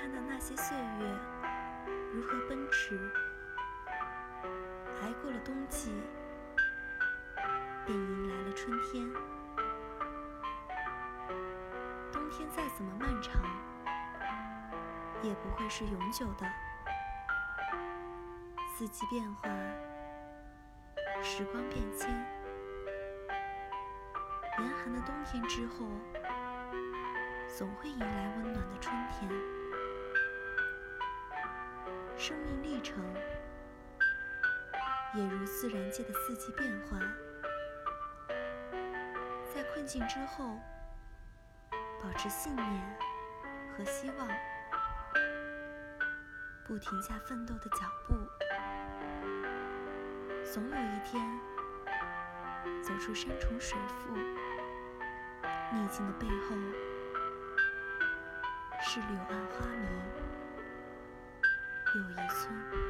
看到那些岁月如何奔驰，挨过了冬季，便迎来了春天。冬天再怎么漫长，也不会是永久的。四季变化，时光变迁，严寒的冬天之后。总会迎来温暖的春天。生命历程也如自然界的四季变化，在困境之后，保持信念和希望，不停下奋斗的脚步，总有一天走出山重水复，逆境的背后。是柳暗花明。有一寸。